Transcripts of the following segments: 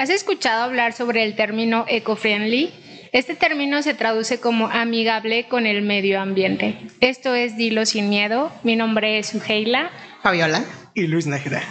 ¿Has escuchado hablar sobre el término eco-friendly? Este término se traduce como amigable con el medio ambiente. Esto es Dilo sin miedo. Mi nombre es Suheila. Fabiola y Luis Nájera.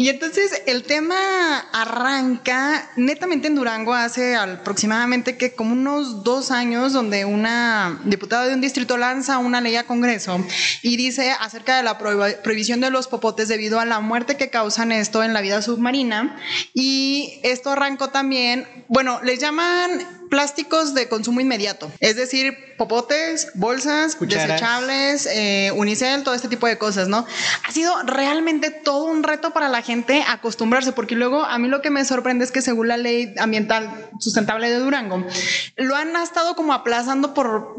Y entonces el tema arranca netamente en Durango hace aproximadamente que como unos dos años donde una diputada de un distrito lanza una ley a Congreso y dice acerca de la prohibición de los popotes debido a la muerte que causan esto en la vida submarina. Y esto arrancó también, bueno, les llaman plásticos de consumo inmediato, es decir, popotes, bolsas, desechables, eh, unicel, todo este tipo de cosas, ¿no? Ha sido realmente todo un reto para la gente acostumbrarse, porque luego a mí lo que me sorprende es que según la ley ambiental sustentable de Durango, lo han estado como aplazando por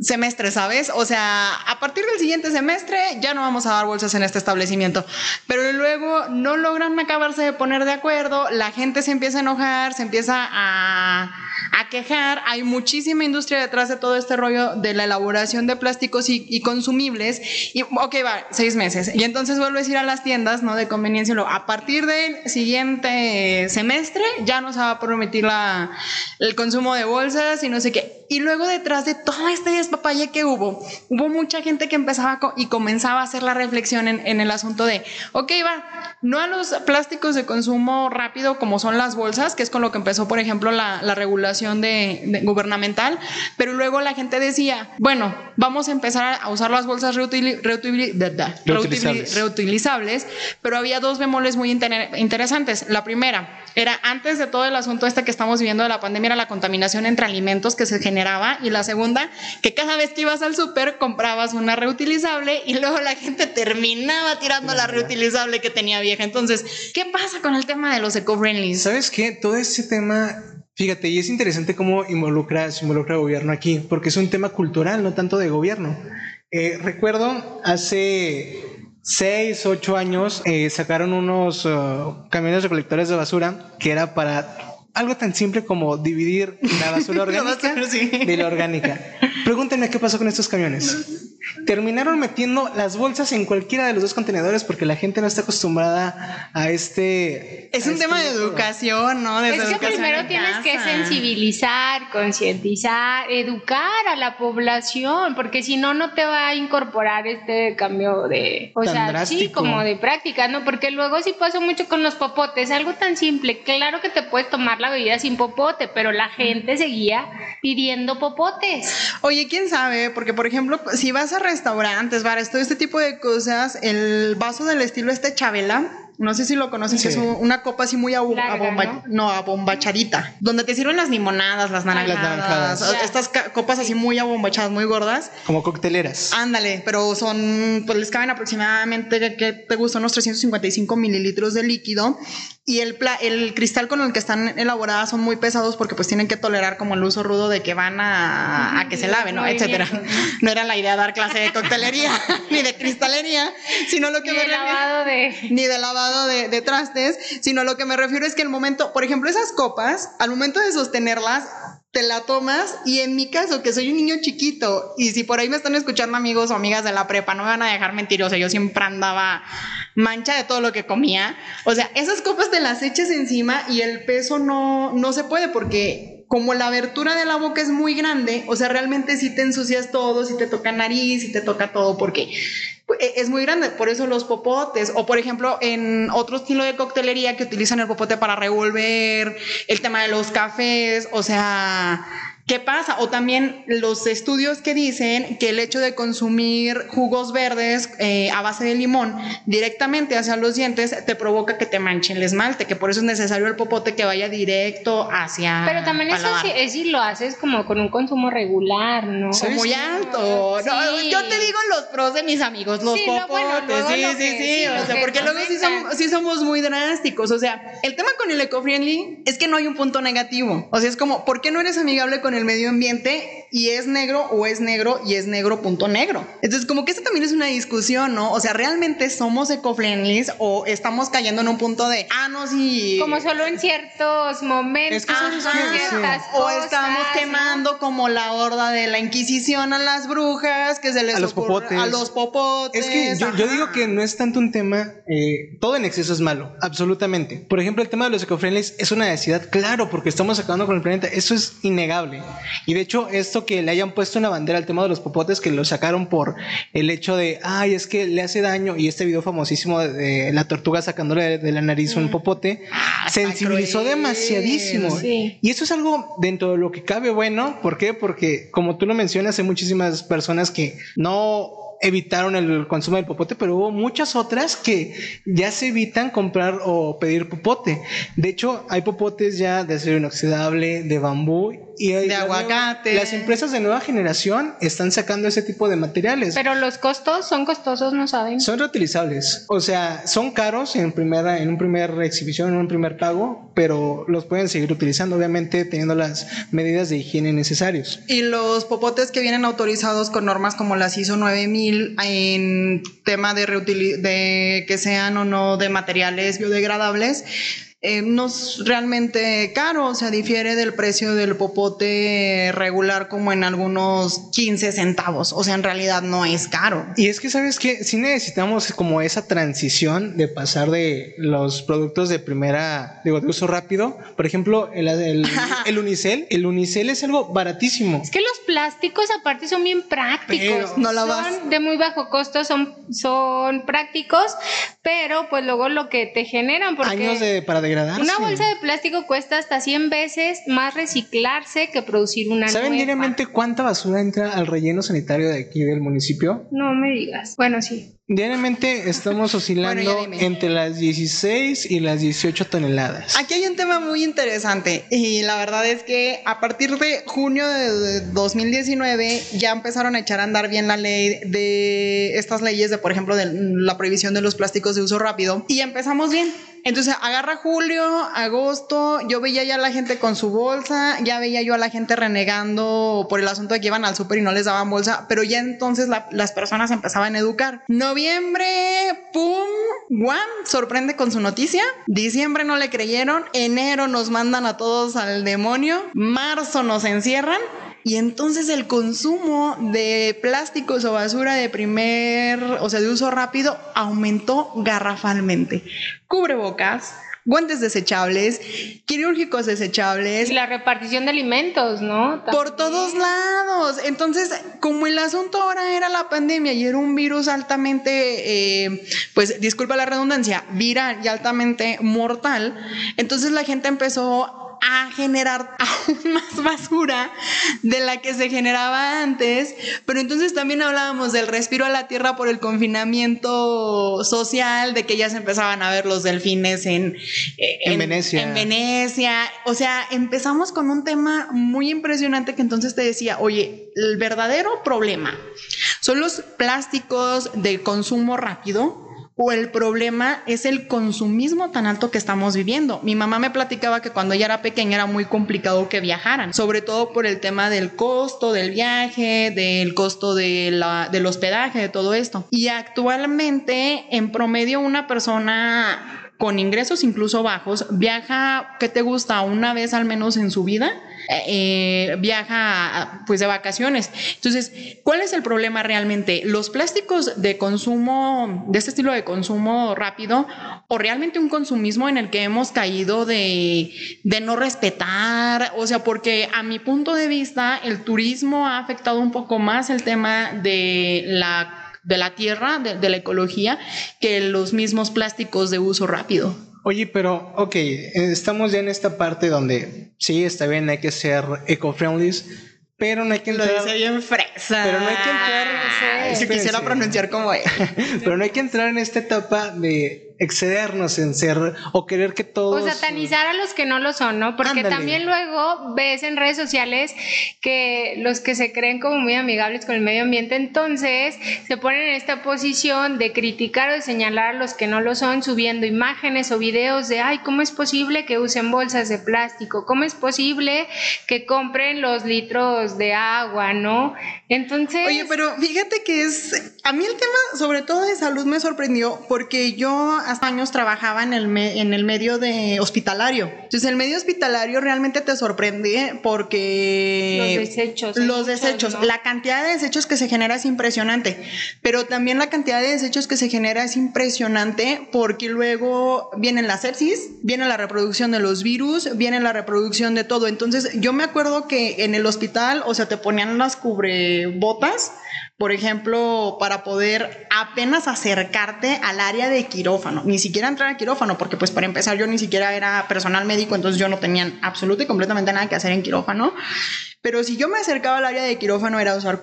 semestre, ¿sabes? O sea, a partir del siguiente semestre ya no vamos a dar bolsas en este establecimiento, pero luego no logran acabarse de poner de acuerdo, la gente se empieza a enojar, se empieza a a quejar. Hay muchísima industria detrás de todo este rollo de la elaboración de plásticos y, consumibles. Y, ok, va, seis meses. Y entonces vuelves a ir a las tiendas, ¿no? De conveniencia. a partir del siguiente semestre ya no se va a permitir la, el consumo de bolsas y no sé qué. Y luego detrás de todo este despapalle que hubo, hubo mucha gente que empezaba y comenzaba a hacer la reflexión en, en el asunto de, ok, va, no a los plásticos de consumo rápido como son las bolsas, que es con lo que empezó, por ejemplo, la, la regulación de, gubernamental, pero luego la gente decía, bueno, vamos a empezar a usar las bolsas reutilizables. reutilizables, pero había dos bemoles muy interesantes. La primera era antes de todo el asunto este que estamos viviendo de la pandemia, era la contaminación entre alimentos que se generaba, y la segunda, que cada vez que ibas al súper comprabas una reutilizable y luego la gente terminaba tirando la reutilizable que tenía bien entonces, ¿qué pasa con el tema de los eco-friendly? ¿Sabes qué? Todo ese tema, fíjate, y es interesante cómo involucra, se involucra el gobierno aquí, porque es un tema cultural, no tanto de gobierno. Eh, recuerdo hace seis, ocho años eh, sacaron unos uh, camiones recolectores de basura que era para algo tan simple como dividir la basura orgánica de la orgánica. Pregúntenme qué pasó con estos camiones terminaron metiendo las bolsas en cualquiera de los dos contenedores porque la gente no está acostumbrada a este. Es un este tema de educación, ¿no? es que primero tienes que sensibilizar, concientizar, educar a la población, porque si no, no te va a incorporar este cambio de. O sea, sí, como de práctica, ¿no? Porque luego sí pasa mucho con los popotes, algo tan simple. Claro que te puedes tomar la bebida sin popote, pero la gente seguía pidiendo popotes. Oye, quién sabe, porque por ejemplo, si vas a restaurantes, bares, todo este tipo de cosas, el vaso del estilo este Chabela, no sé si lo conoces, es una copa así muy abomba, ¿no? abombachadita, donde te sirven las limonadas, las naranjadas, estas copas así muy abombachadas, muy gordas. Como cocteleras. Ándale, pero son, pues les caben aproximadamente, ¿qué te gusta? Unos 355 mililitros de líquido y el, el cristal con el que están elaboradas son muy pesados porque pues tienen que tolerar como el uso rudo de que van a, que se laven, ¿no? Etcétera. No era la idea dar clase de coctelería ni de cristalería, sino lo que ni de lavado de... Ni de lavado de, de trastes, sino lo que me refiero es que el momento, por ejemplo, esas copas, al momento de sostenerlas, te la tomas y en mi caso, que soy un niño chiquito, y si por ahí me están escuchando amigos o amigas de la prepa, no me van a dejar mentir, o sea, yo siempre andaba mancha de todo lo que comía, o sea, esas copas te las echas encima y el peso no, no se puede porque como la abertura de la boca es muy grande, o sea, realmente si te ensucias todo, si te toca nariz, si te toca todo, porque es muy grande, por eso los popotes, o por ejemplo en otro estilo de coctelería que utilizan el popote para revolver, el tema de los cafés, o sea, ¿Qué pasa? O también los estudios que dicen que el hecho de consumir jugos verdes eh, a base de limón directamente hacia los dientes te provoca que te manchen el esmalte, que por eso es necesario el popote que vaya directo hacia. Pero también eso es si lo haces como con un consumo regular, ¿no? muy alto. yo te digo los pros de mis amigos, los popotes. sí, sí, sí, O sea, porque luego sí somos, sí somos muy drásticos. O sea, el tema con el eco-friendly es que no hay un punto negativo. O sea, es como, ¿por qué no eres amigable con el medio ambiente y es negro o es negro y es negro punto negro. Entonces, como que esto también es una discusión, ¿no? O sea, ¿realmente somos eco-friendly o estamos cayendo en un punto de, ah, no, sí. Como solo en ciertos momentos. O estamos quemando como la horda de la Inquisición a las brujas, que se les a los popotes. A los popotes. Es que yo, digo que no es tanto un tema, eh, todo en exceso es malo, absolutamente. Por ejemplo, el tema de los eco-friendly es una necesidad, claro, porque estamos acabando con el planeta, eso es innegable. Y de hecho, esto que le hayan puesto una bandera al tema de los popotes, que lo sacaron por el hecho de, ay, es que le hace daño, y este video famosísimo de, la tortuga sacándole de, la nariz un mm. popote, ah, sensibilizó demasiadísimo. Y eso es algo dentro de lo que cabe bueno, ¿por qué? Porque como tú lo mencionas, hay muchísimas personas que no evitaron el consumo del popote, pero hubo muchas otras que ya se evitan comprar o pedir popote. De hecho, hay popotes ya de acero inoxidable, de bambú y de aguacate. las empresas de nueva generación están sacando ese tipo de materiales. Pero los costos son costosos, no saben. Son reutilizables. O sea, son caros en primera, en un primer exhibición, en un primer pago, pero los pueden seguir utilizando, obviamente teniendo las medidas de higiene necesarias. Y los popotes que vienen autorizados con normas como las ISO 9000 en tema de, de que sean o no de materiales biodegradables, eh, no es realmente caro, o sea, difiere del precio del popote regular como en algunos 15 centavos, o sea, en realidad no es caro. Y es que, ¿sabes que Si necesitamos como esa transición de pasar de los productos de primera, digo, de uso rápido, por ejemplo, el, el, unicel, el unicel es algo baratísimo. Es que los plásticos aparte son bien prácticos, no la son de muy bajo costo, son, son prácticos, pero pues luego lo que te generan, porque... Años de, para una bolsa de plástico cuesta hasta 100 veces más reciclarse que producir una ¿Saben diariamente cuánta basura entra al relleno sanitario de aquí del municipio? No me digas. Bueno, sí. Diariamente estamos oscilando entre las 16 y las 18 toneladas. Aquí hay un tema muy interesante y la verdad es que a partir de junio de 2019 ya empezaron a echar a andar bien la ley de estas leyes de, por ejemplo, de la prohibición de los plásticos de uso rápido y empezamos bien. Entonces agarra julio, agosto, yo veía ya a la gente con su bolsa, ya veía yo a la gente renegando por el asunto de que iban al súper y no les daban bolsa, pero ya entonces las personas empezaban a educar. Noviembre, ¡pum! Guam, sorprende con su noticia. Diciembre no le creyeron, enero nos mandan a todos al demonio, marzo nos encierran y entonces el consumo de plásticos o basura de primer, o sea, de uso rápido, aumentó garrafalmente. Cubrebocas, guantes desechables, quirúrgicos desechables. Y la repartición de alimentos, ¿no? Por todos lados. Entonces, como el asunto ahora era la pandemia y era un virus altamente, eh, pues disculpa la redundancia, viral y altamente mortal, entonces la gente empezó a generar aún más basura de la que se generaba antes, pero entonces también hablábamos del respiro a la tierra por el confinamiento social, de que ya se empezaban a ver los delfines en, eh, en, Venecia. En Venecia, o sea, empezamos con un tema muy impresionante que entonces te decía, oye, el verdadero problema son los plásticos de consumo rápido o el problema es el consumismo tan alto que estamos viviendo. Mi mamá me platicaba que cuando ella era pequeña era muy complicado que viajaran, sobre todo por el tema del costo del viaje, del costo de la, del hospedaje, de todo esto. Y actualmente, en promedio, una persona con ingresos incluso bajos, viaja, ¿qué te gusta? Una vez al menos en su vida, eh, viaja pues de vacaciones. Entonces, ¿cuál es el problema realmente? ¿Los plásticos de consumo, de este estilo de consumo rápido, o realmente un consumismo en el que hemos caído de, de no respetar? O sea, porque a mi punto de vista, el turismo ha afectado un poco más el tema de la de la tierra, de, la ecología, que los mismos plásticos de uso rápido. Oye, pero, ok, estamos ya en esta parte donde sí, está bien, hay que ser eco-friendly, pero no hay que entrar. Lo dice bien fresa. Pero no hay que entrar. Si quisiera pronunciar como él. pero no hay que entrar en esta etapa de excedernos en ser o querer que todos... O satanizar a los que no lo son, ¿no? Porque también luego ves en redes sociales que los que se creen como muy amigables con el medio ambiente, entonces se ponen en esta posición de criticar o de señalar a los que no lo son, subiendo imágenes o videos de, ay, ¿cómo es posible que usen bolsas de plástico? ¿Cómo es posible que compren los litros de agua, ¿no? Entonces... Oye, pero fíjate que es... A mí el tema, sobre todo de salud, me sorprendió porque yo hace años trabajaba en el, en el medio de hospitalario. Entonces, el medio hospitalario realmente te sorprende porque... Los desechos. Los desechos. La cantidad de desechos que se genera es impresionante, pero también la cantidad de desechos que se genera es impresionante porque luego viene la sepsis, viene la reproducción de los virus, viene la reproducción de todo. Entonces, yo me acuerdo que en el hospital, o sea, te ponían las cubrebotas por ejemplo, para poder apenas acercarte al área de quirófano, ni siquiera entrar al quirófano, porque pues para empezar yo ni siquiera era personal médico, entonces yo no tenía absolutamente y completamente nada que hacer en quirófano. Pero si yo me acercaba al área de quirófano era usar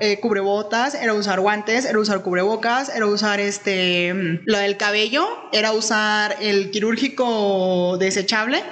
eh, cubrebotas, era usar guantes, era usar cubrebocas, era usar este mm, lo del cabello, era usar el quirúrgico desechable.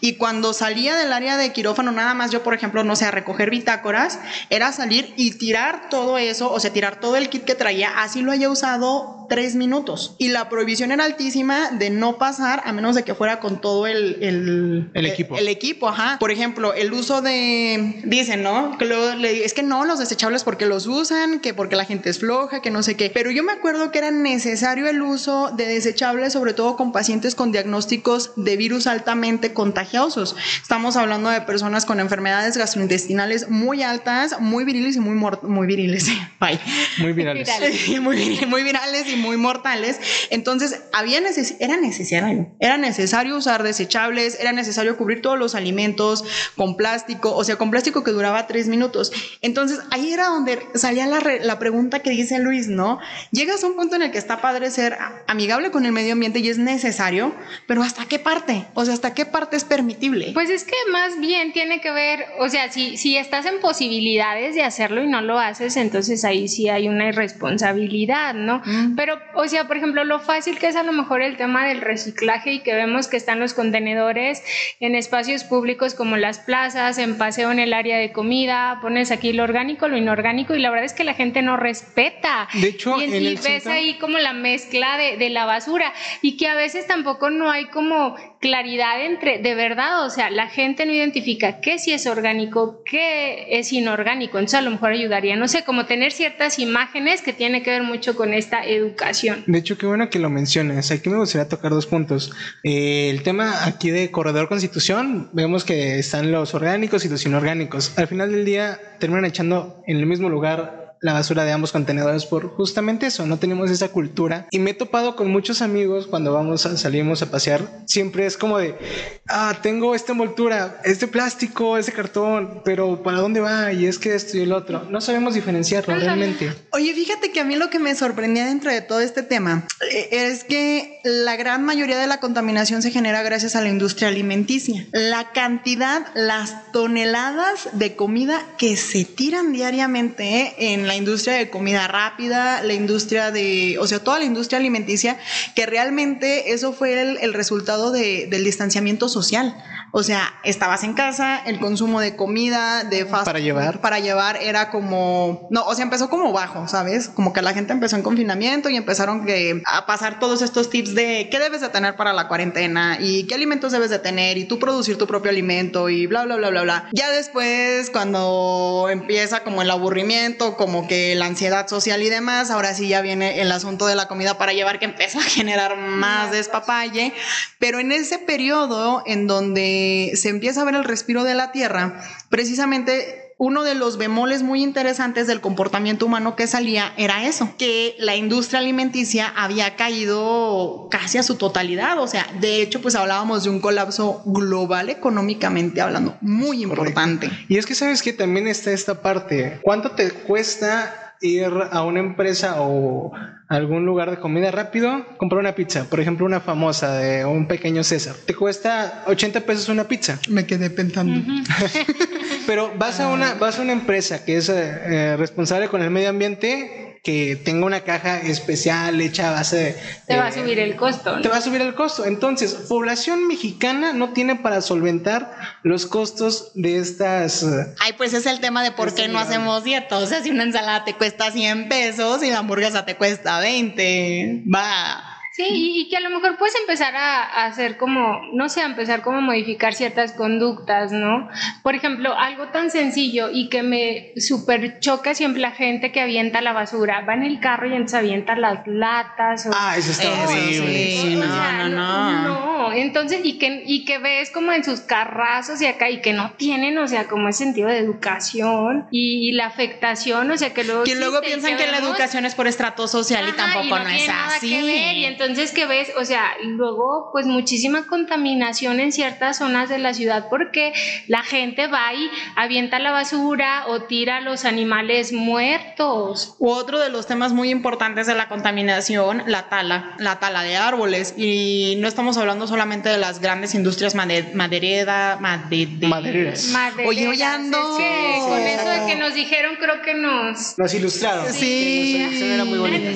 Y cuando salía del área de quirófano nada más yo por ejemplo no sé a recoger bitácoras era salir y tirar todo eso, o sea tirar todo el kit que traía, así lo haya usado tres minutos y la prohibición era altísima de no pasar a menos de que fuera con todo el, el, el equipo. El, equipo, ajá. Por ejemplo, el uso de dicen, ¿no? Que es que no, los desechables porque los usan, que porque la gente es floja, que no sé qué. Pero yo me acuerdo que era necesario el uso de desechables, sobre todo con pacientes con diagnósticos de virus altamente contagiosos. Estamos hablando de personas con enfermedades gastrointestinales muy altas, muy viriles y muy, muy viriles. Muy virales. muy, muy virales y muy mortales. Entonces, había era necesario. Era necesario usar desechables, era necesario cubrir todos los alimentos con plástico, o sea, con plástico que duraba tres minutos. Entonces ahí era donde salía la, la pregunta que dice Luis, ¿no? Llegas a un punto en el que está padre ser amigable con el medio ambiente y es necesario, pero ¿hasta qué parte? O sea, ¿hasta qué parte es permitible? Pues es que más bien tiene que ver, o sea, si, si estás en posibilidades de hacerlo y no lo haces, entonces ahí sí hay una irresponsabilidad, ¿no? Mm. Pero, o sea, por ejemplo, lo fácil que es a lo mejor el tema del reciclaje y que vemos que están los contenedores en espacios públicos como las plazas, en paseo en el área de comida, pones aquí lo orgánico, lo inorgánico y la verdad es que la gente no respeta. De hecho, y, ves ahí como la mezcla de, de, la basura y que a veces tampoco no hay como claridad entre, de verdad, o sea, la gente no identifica qué si es orgánico, qué es inorgánico, entonces a lo mejor ayudaría, no sé, como tener ciertas imágenes que tiene que ver mucho con esta educación. De hecho, qué bueno que lo menciones, aquí me gustaría tocar dos puntos. Eh, el tema aquí de Corredor Constitución, vemos que están los orgánicos y los inorgánicos. Al final del día terminan echando en el mismo lugar la basura de ambos contenedores por justamente eso, no tenemos esa cultura. Y me he topado con muchos amigos cuando vamos a, salimos a pasear, siempre es como de, ah, tengo esta envoltura, este plástico, ese cartón, pero ¿para dónde va? Y es que esto y el otro. No sabemos diferenciarlo realmente. Oye, fíjate que a mí lo que me sorprendía dentro de todo este tema eh, es que la gran mayoría de la contaminación se genera gracias a la industria alimenticia. La cantidad, las toneladas de comida que se tiran diariamente en la industria de comida rápida, la industria de, o sea, toda la industria alimenticia, que realmente eso fue el, resultado del distanciamiento social. O sea, estabas en casa, el consumo de comida, de fast para llevar. Para llevar era como, no, o sea, empezó como bajo, ¿sabes? Como que la gente empezó en confinamiento y empezaron que, a pasar todos estos tips de qué debes de tener para la cuarentena y qué alimentos debes de tener y tú producir tu propio alimento y bla, bla, bla, bla, bla. Ya después, cuando empieza como el aburrimiento, como que la ansiedad social y demás, ahora sí ya viene el asunto de la comida para llevar que empieza a generar más despapalle. Pero en ese periodo en donde se empieza a ver el respiro de la Tierra, precisamente uno de los bemoles muy interesantes del comportamiento humano que salía era eso, que la industria alimenticia había caído casi a su totalidad, o sea, de hecho pues hablábamos de un colapso global económicamente hablando, muy importante. Y es que sabes que también está esta parte, ¿cuánto te cuesta ir a una empresa o algún lugar de comida rápido, comprar una pizza, por ejemplo, una famosa de un pequeño César. Te cuesta 80 pesos una pizza. Me quedé pensando. Pero vas a una vas a una empresa que es eh, responsable con el medio ambiente que tenga una caja especial hecha a base de... Te va a subir el costo. Te va a subir el costo. Entonces, población mexicana no tiene para solventar los costos de estas... Eh, Ay, pues es el tema de por qué no hacemos dieta. O sea, si una ensalada te cuesta 100 pesos y la hamburguesa te cuesta 20, va Sí, y que a lo mejor puedes empezar a, hacer como, no sé, a empezar como a modificar ciertas conductas, ¿no? Por ejemplo, algo tan sencillo y que me súper choca siempre la gente que avienta la basura. Va en el carro y entonces avienta las latas. O, ah, eso está horrible. Sí, no, no, no, no. Entonces, y que, y que ves como en sus carrazos y acá, y que no tienen, o sea, como ese sentido de educación y, la afectación, o sea, que luego... Que luego piensan que, la educación es por estrato social y tampoco no, es así. y entonces ¿qué ves? O sea, luego, pues muchísima contaminación en ciertas zonas de la ciudad porque la gente va y avienta la basura o tira los animales muertos. Otro de los temas muy importantes de la contaminación, la tala, la tala de árboles. Y no estamos hablando solamente de las grandes industrias maderera, madereras. Oye, oye, ando. con eso de que nos dijeron, creo que nos... Nos ilustraron. Sí. sí. Era muy bonito.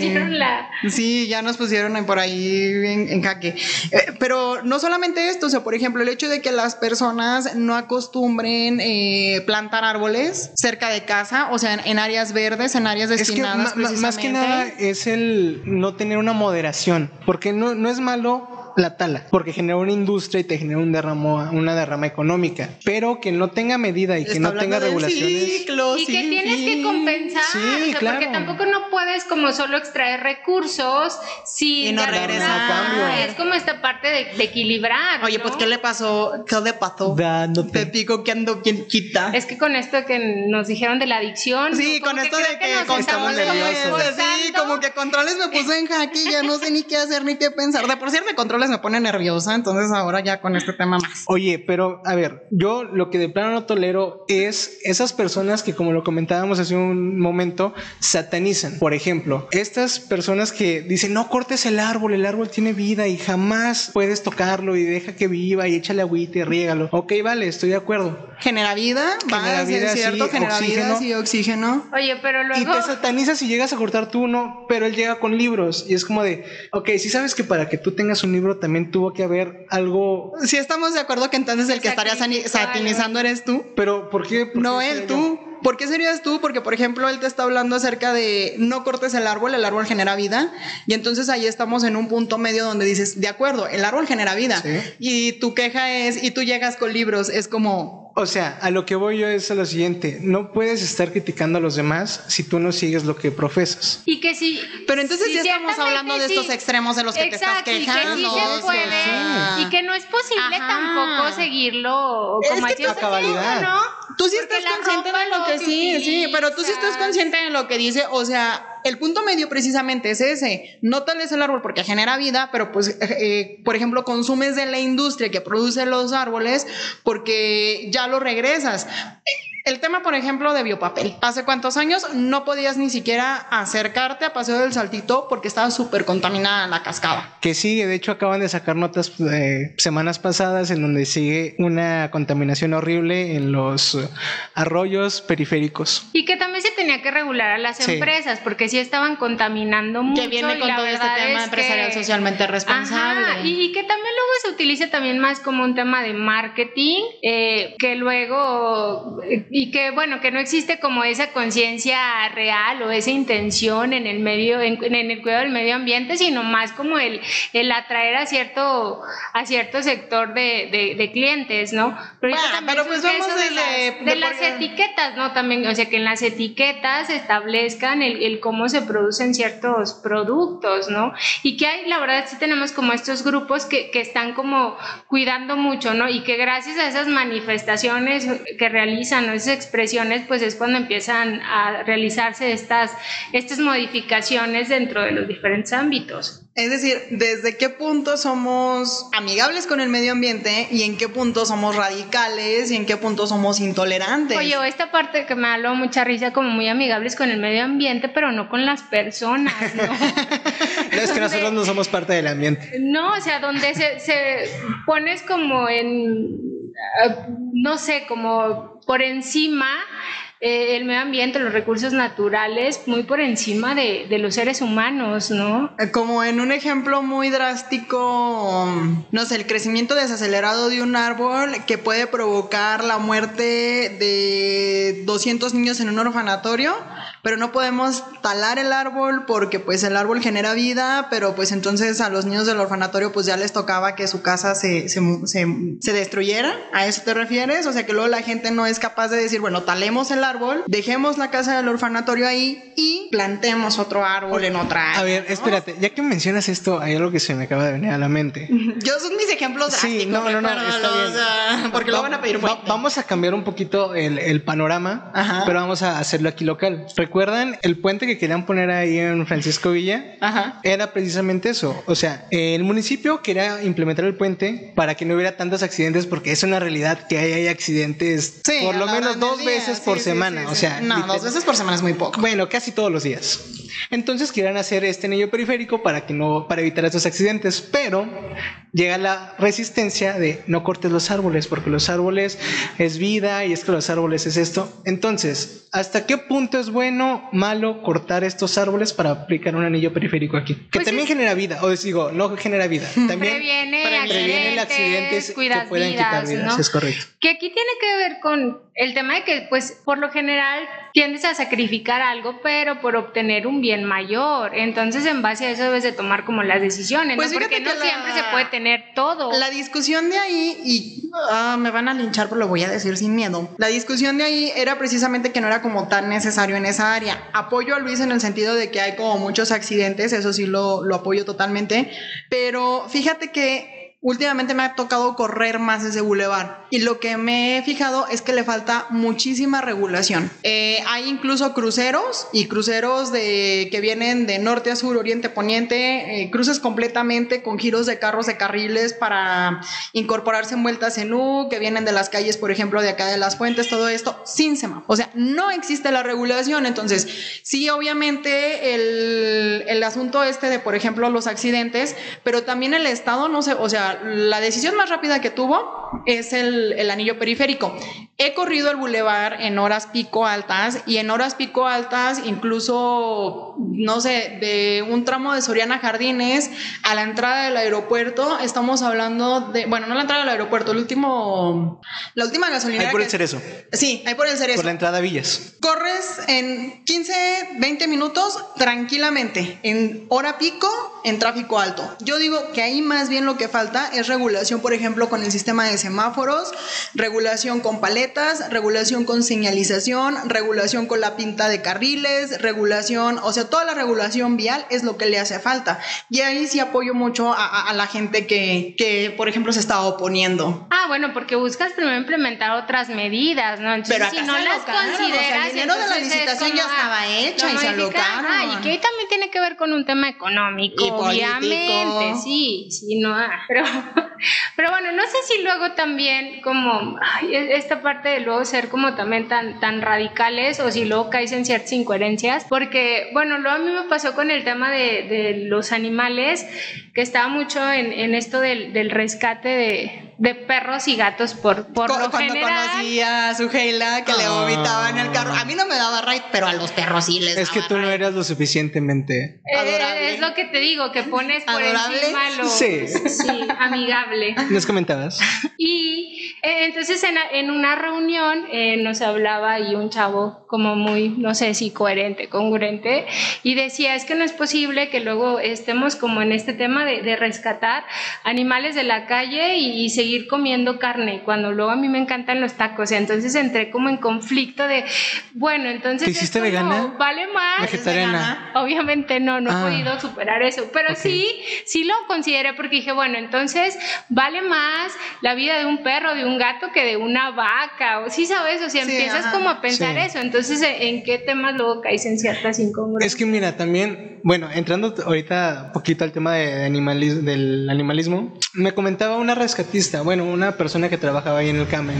Sí, ya nos pusieron por ahí en, jaque. Eh, pero no solamente esto, o sea, por ejemplo, el hecho de que las personas no acostumbren eh, plantar árboles cerca de casa, o sea, en, áreas verdes, en áreas destinadas. Es que más que nada es el no tener una moderación, porque no, no es malo la tala, porque genera una industria y te genera un derramo, una derrama económica, pero que no tenga medida y que no tenga regulaciones. y que tienes que compensar, porque tampoco no puedes como solo extraer recursos sin y no regresar. cambio. Es como esta parte de, equilibrar. Oye, pues ¿qué le pasó? ¿Qué le pasó? Te digo que ando bien quita. Es que con esto que nos dijeron de la adicción. Sí, con esto de que, que Sí, como que controles me puso en jaque y ya no sé ni qué hacer ni qué pensar. De por cierto, controles me pone nerviosa, entonces ahora ya con este tema más. Oye, pero a ver, yo lo que de plano no tolero es esas personas que, como lo comentábamos hace un momento, satanizan. Por ejemplo, estas personas que dicen, no cortes el árbol, el árbol tiene vida y jamás puedes tocarlo y deja que viva y échale agüita y riégalo. Ok, vale, estoy de acuerdo. Genera vida, genera vida, cierto, genera oxígeno. vida, oxígeno. Oye, pero luego... Y te satanizas si llegas a cortar tú uno, pero él llega con libros y es como de, ok, si sabes que para que tú tengas un libro también tuvo que haber algo. Si estamos de acuerdo que entonces el que estaría satinizando eres tú. Pero ¿por qué? no él, tú. ¿Por qué serías tú? Porque, por ejemplo, él te está hablando acerca de no cortes el árbol, el árbol genera vida. Y entonces ahí estamos en un punto medio donde dices, de acuerdo, el árbol genera vida. Y tu queja es, y tú llegas con libros, es como, o sea, a lo que voy yo es a lo siguiente, no puedes estar criticando a los demás si tú no sigues lo que profesas. Y que sí. Pero entonces ya estamos hablando de estos extremos de los que te estás quejando. Y que sí se puede. Y que no es posible tampoco seguirlo como es que a cabalidad. ¿no? Tú sí estás consciente de lo que sí, sí, pero tú sí estás consciente de lo que dice, o sea, el punto medio precisamente es ese. No tales el árbol porque genera vida, pero pues, eh, por ejemplo, consumes de la industria que produce los árboles porque ya lo regresas. El tema, por ejemplo, de biopapel. ¿Hace cuántos años no podías ni siquiera acercarte a Paseo del Saltito porque estaba súper contaminada la cascada? Que sigue, de hecho acaban de sacar notas eh, semanas pasadas en donde sigue una contaminación horrible en los arroyos periféricos. Y que también se tenía que regular a las empresas porque sí estaban contaminando mucho. Que viene con todo este tema empresarial socialmente responsable. y, que también luego se utilice también más como un tema de marketing, eh, que luego y que bueno, que no existe como esa conciencia real o esa intención en el medio, en, el cuidado del medio ambiente, sino más como el, el atraer a cierto, a cierto sector de, de, clientes, ¿no? Pero, pero pues vamos de, las, de las etiquetas, ¿no? También, o sea, que en las etiquetas establezcan el, el, cómo se producen ciertos productos, ¿no? Y que hay, la verdad, sí tenemos como estos grupos que, que están como cuidando mucho, ¿no? Y que gracias a esas manifestaciones que realizan, ¿no? Esas expresiones, pues es cuando empiezan a realizarse estas, estas modificaciones dentro de los diferentes ámbitos. Es decir, ¿desde qué punto somos amigables con el medio ambiente y en qué punto somos radicales y en qué punto somos intolerantes? Oye, esta parte que me habló mucha risa, como muy amigables con el medio ambiente, pero no con las personas, ¿no? es que nosotros no somos parte del ambiente. No, o sea, donde se, se pones como en, eh, no sé, como por encima eh, el medio ambiente, los recursos naturales, muy por encima de, los seres humanos, ¿no? Eh, como en un ejemplo muy drástico, no sé, el crecimiento desacelerado de un árbol que puede provocar la muerte de 200 niños en un orfanatorio, pero no podemos talar el árbol porque pues el árbol genera vida, pero pues entonces a los niños del orfanatorio pues ya les tocaba que su casa se, se, se, se destruyera. ¿A eso te refieres? O sea que luego la gente no es capaz de decir, bueno, talemos el árbol dejemos la casa del orfanatorio ahí y plantemos otro árbol en otra área. A ver, espérate, ya que mencionas esto, hay algo que se me acaba de venir a la mente. Yo son mis ejemplos Sí, no, no, no, está bien. porque lo van a pedir Vamos a cambiar un poquito el, panorama, pero vamos a hacerlo aquí local. ¿Recuerdan el puente que querían poner ahí en Francisco Villa? Ajá. Era precisamente eso. O sea, el municipio quería implementar el puente para que no hubiera tantos accidentes, porque es una realidad que hay, accidentes por lo menos dos veces por semana o sea. No, dos veces por semana es muy poco. Bueno, casi todos los días. Entonces quieren hacer este anillo periférico para que no, para evitar estos accidentes, pero llega la resistencia de no cortes los árboles, porque los árboles es vida y es que los árboles es esto. Entonces, ¿hasta qué punto es bueno, malo cortar estos árboles para aplicar un anillo periférico aquí? Que pues también genera vida, o digo, no genera vida, también previene, previene accidentes, que pueden quitar vidas, es correcto. Que aquí tiene que ver con el tema de que, pues, por lo general tiendes a sacrificar algo, pero por obtener un bien mayor. Entonces, en base a eso debes de tomar como las decisiones, pues Porque no siempre se puede tener todo. La discusión de ahí, y ah, me van a linchar, pero lo voy a decir sin miedo. La discusión de ahí era precisamente que no era como tan necesario en esa área. Apoyo a Luis en el sentido de que hay como muchos accidentes, eso sí lo, lo apoyo totalmente, pero fíjate que últimamente me ha tocado correr más ese bulevar y lo que me he fijado es que le falta muchísima regulación. Eh, hay incluso cruceros y cruceros de, que vienen de norte a sur, oriente, poniente, eh, cruces completamente con giros de carros de carriles para incorporarse en vueltas en U, que vienen de las calles, por ejemplo, de acá de las fuentes, todo esto sin semáforo. O sea, no existe la regulación. Entonces, sí, obviamente el, el asunto este de, por ejemplo, los accidentes, pero también el Estado, no sé, o sea, la decisión más rápida que tuvo es el, el, anillo periférico. He corrido el bulevar en horas pico altas y en horas pico altas, incluso, no sé, de un tramo de Soriana Jardines a la entrada del aeropuerto, estamos hablando de, bueno, no la entrada del aeropuerto, el último, la última gasolina. Ahí por el cerezo. Sí, ahí por el cerezo. Por la entrada a Villas. Corres en 15, 20 minutos tranquilamente, en hora pico, en tráfico alto. Yo digo que ahí más bien lo que falta es regulación, por ejemplo, con el sistema de semáforos, regulación con paletas, regulación con señalización, regulación con la pinta de carriles, regulación, o sea, toda la regulación vial es lo que le hace falta. Y ahí sí apoyo mucho a, la gente que, que, por ejemplo, se está oponiendo. Ah, bueno, porque buscas primero implementar otras medidas, ¿no? Pero si no las consideras, el dinero de la licitación ya estaba hecha y se alocaron. Ah, y que ahí también tiene que ver con un tema económico, obviamente, sí, sí, no, ah, pero Pero bueno, no sé si luego también como e, esta parte de luego ser como también tan, tan radicales o si luego caes en ciertas incoherencias, porque bueno, luego a mí me pasó con el tema de, los animales, que estaba mucho en, esto del rescate de, de, perros y gatos por, por lo cuando conocí a su Heila que le vomitaba en el carro, a mí no me daba right, pero a los perros sí les Es que tú no eras lo suficientemente eh, adorable. Es lo que te digo, que pones por encima lo... Sí. sí amigable. Nos comentabas. Y entonces en, en, una reunión eh, nos hablaba y un chavo como muy, no sé si coherente, congruente, y decía, es que no es posible que luego estemos como en este tema de, de rescatar animales de la calle y, seguir comiendo carne, cuando luego a mí me encantan los tacos, entonces entré como en conflicto de, bueno, entonces... ¿Te hiciste vegana? Vale más. Vegetariana. Obviamente no, no he ah. podido superar eso, pero sí, sí lo consideré porque dije, bueno, entonces vale más la vida de un perro, de un gato que de una vaca, o sí sabes, o sea, empiezas como a pensar eso, entonces ¿en qué temas luego caes en ciertas incongruencias? Es que mira, también, bueno, entrando ahorita poquito al tema de animalismo, del animalismo, me comentaba una rescatista, bueno, una persona que trabajaba ahí en el CAM,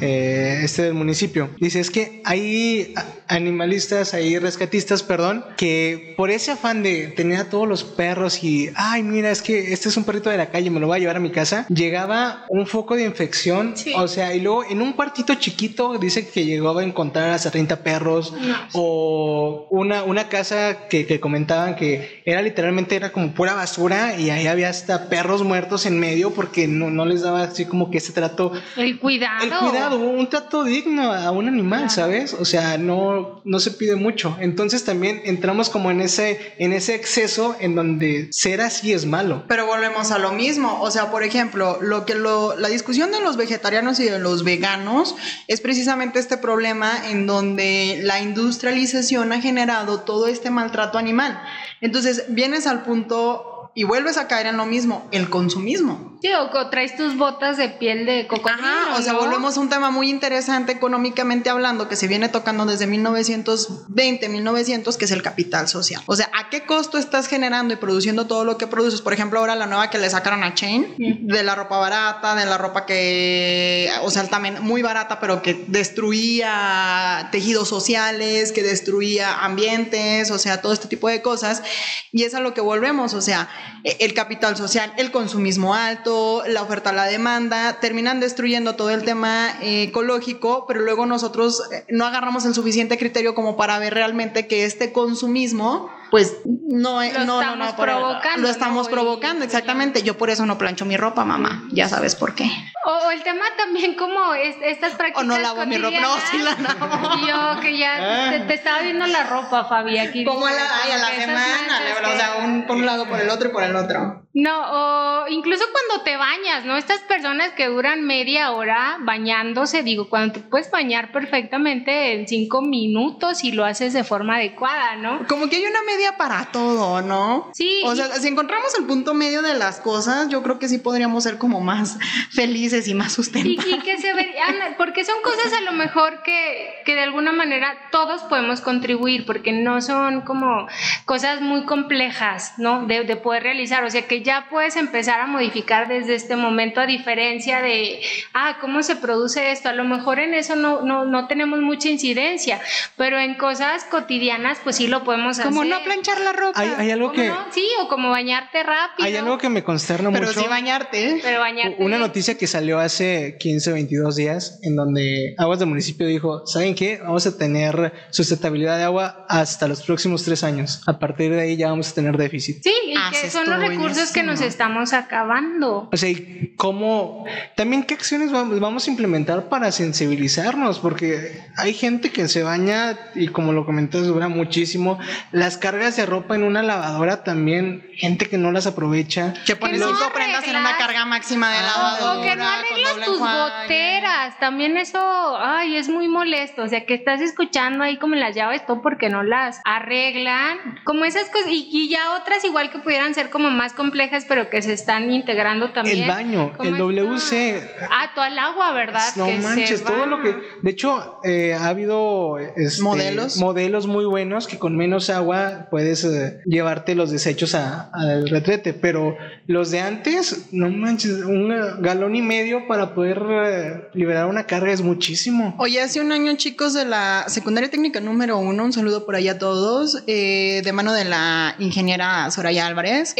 eh, este del municipio. Dice, es que hay animalistas, hay rescatistas, perdón, que por ese afán de tener a todos los perros y, ay, mira, es que este es un perrito de la calle, me lo voy a llevar a mi casa, llegaba un foco de infección, o sea, y luego en un cuartito chiquito dice que llegó a encontrar hasta 30 perros, o una, una casa que, que comentaban que era literalmente, era como pura basura y ahí había hasta perros muertos en medio porque no, no les daba así como que ese trato. El cuidado. El cuidado, un trato digno a un animal, ¿sabes? O sea, no, no se pide mucho. Entonces también entramos como en ese, en ese exceso en donde ser así es malo. Pero volvemos a lo mismo. O sea, por ejemplo, lo que lo, la discusión de los vegetarianos y de los veganos es precisamente este problema en donde la industrialización ha generado todo este maltrato animal. Entonces, vienes al punto y vuelves a caer en lo mismo, el consumismo. Sí, o traes tus botas de piel de cocodrilo. Ajá, o sea, volvemos a un tema muy interesante económicamente hablando que se viene tocando desde 1920, 1900, que es el capital social. O sea, ¿a qué costo estás generando y produciendo todo lo que produces? Por ejemplo, ahora la nueva que le sacaron a Chain, de la ropa barata, de la ropa que, o sea, también muy barata, pero que destruía tejidos sociales, que destruía ambientes, o sea, todo este tipo de cosas. Y es a lo que volvemos, o sea, eh, el capital social, el consumismo alto, la oferta la demanda, terminan destruyendo todo el tema eh, ecológico, pero luego nosotros eh, no agarramos el suficiente criterio como para ver realmente que este consumismo pues no, lo no, estamos provocando. Lo estamos provocando, exactamente. Yo por eso no plancho mi ropa, mamá. Ya sabes por qué. O, el tema también como es, estas prácticas. O no lavo mi ropa, no, sí la lavo. Yo que ya ah. te, estaba viendo la ropa, Fabi, aquí. Como a la, ay, a la semana, o sea, un, por un lado, por el otro y por el otro. No, o incluso cuando te bañas, ¿no? Estas personas que duran media hora bañándose, digo, cuando te puedes bañar perfectamente en cinco minutos y lo haces de forma adecuada, ¿no? Como que hay una media para todo, ¿no? Sí. O sea, si encontramos el punto medio de las cosas, yo creo que sí podríamos ser como más felices y más sustentables. Y, que se ve, porque son cosas a lo mejor que, que de alguna manera todos podemos contribuir, porque no son como cosas muy complejas, ¿no? De, de poder realizar, o sea, que ya puedes empezar a modificar desde este momento, a diferencia de, ah, ¿cómo se produce esto? A lo mejor en eso no, no, no tenemos mucha incidencia, pero en cosas cotidianas, pues sí lo podemos hacer. Como no planchar la ropa. Hay, algo que... Sí, o como bañarte rápido. Hay algo que me consterna mucho. Pero sí bañarte. Pero bañarte. Una noticia que salió hace 15 o 22 días, en donde Aguas del Municipio dijo, ¿saben qué? Vamos a tener sustentabilidad de agua hasta los próximos tres años. A partir de ahí ya vamos a tener déficit. Sí, y ah, que son los recursos que nos estamos acabando. O sea, cómo, también qué acciones vamos a implementar para sensibilizarnos, porque hay gente que se baña y como lo comentas dura muchísimo. Las cargas de ropa en una lavadora también, gente que no las aprovecha. Que pones cinco prendas en una carga máxima de lavadora. O que no arreglas tus goteras, también eso, ay, es muy molesto. O sea, que estás escuchando ahí como las llaves, todo porque no las arreglan. Como esas cosas, y, y ya otras igual que pudieran ser como más complejas pero que se están integrando también. El baño, el WC. Ah, todo el agua, ¿verdad? No manches, todo lo que. De hecho, eh, ha habido este, modelos. Modelos muy buenos que con menos agua puedes eh, llevarte los desechos al retrete, pero los de antes, no manches, un galón y medio para poder eh, liberar una carga es muchísimo. Oye, hace un año, chicos de la secundaria técnica número uno, un saludo por ahí a todos, de mano de la ingeniera Soraya Álvarez.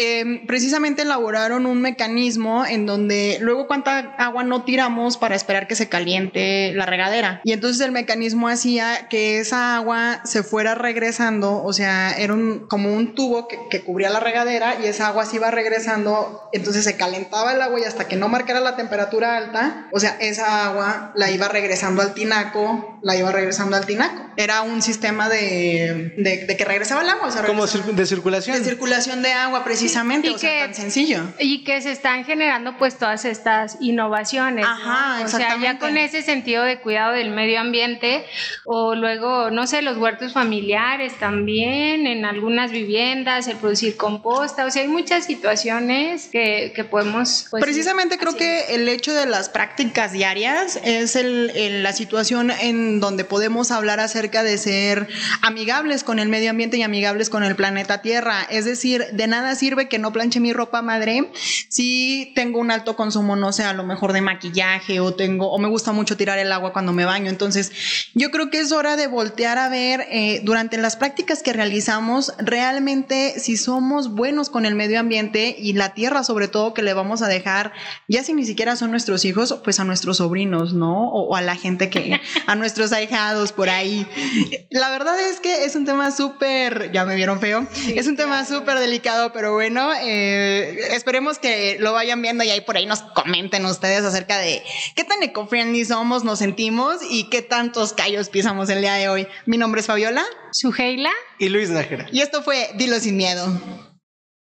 precisamente elaboraron un mecanismo en donde luego cuánta agua no tiramos para esperar que se caliente la regadera. Y entonces el mecanismo hacía que esa agua se fuera regresando, o sea, era un, como un tubo que, que cubría la regadera y esa agua se iba regresando, entonces se calentaba el agua y hasta que no marcara la temperatura alta, o sea, esa agua la iba regresando al tinaco, la iba regresando al tinaco. Era un sistema de, de, que regresaba el agua. O sea, Como de circulación. De circulación de agua, precisamente. o sea, tan sencillo. Y que se están generando pues todas estas innovaciones. Ajá, O sea, ya con ese sentido de cuidado del medio ambiente o luego, no sé, los huertos familiares también, en algunas viviendas, el producir composta, o sea, hay muchas situaciones que, que podemos... Pues, Precisamente creo que el hecho de las prácticas diarias es el, la situación en donde podemos hablar acerca de ser amigables con el medio ambiente y amigables con el planeta Tierra. Es decir, de nada sirve que no planche mi ropa madre, si tengo un alto consumo, no sé, a lo mejor de maquillaje o tengo, o me gusta mucho tirar el agua cuando me baño. Entonces, yo creo que es hora de voltear a ver eh, durante las prácticas que realizamos realmente si somos buenos con el medio ambiente y la tierra sobre todo que le vamos a dejar, ya si ni siquiera son nuestros hijos, pues a nuestros sobrinos, ¿no? O, a la gente que, a nuestros ahijados por ahí. La verdad es que es un tema súper, ya me vieron feo, es un tema súper delicado, pero bueno, eh, esperemos que lo vayan viendo y ahí por ahí nos comenten ustedes acerca de qué tan eco-friendly somos, nos sentimos y qué tantos callos pisamos el día de hoy. Mi nombre es Fabiola. Suheila. Y Luis Nájera. Y esto fue Dilo sin miedo.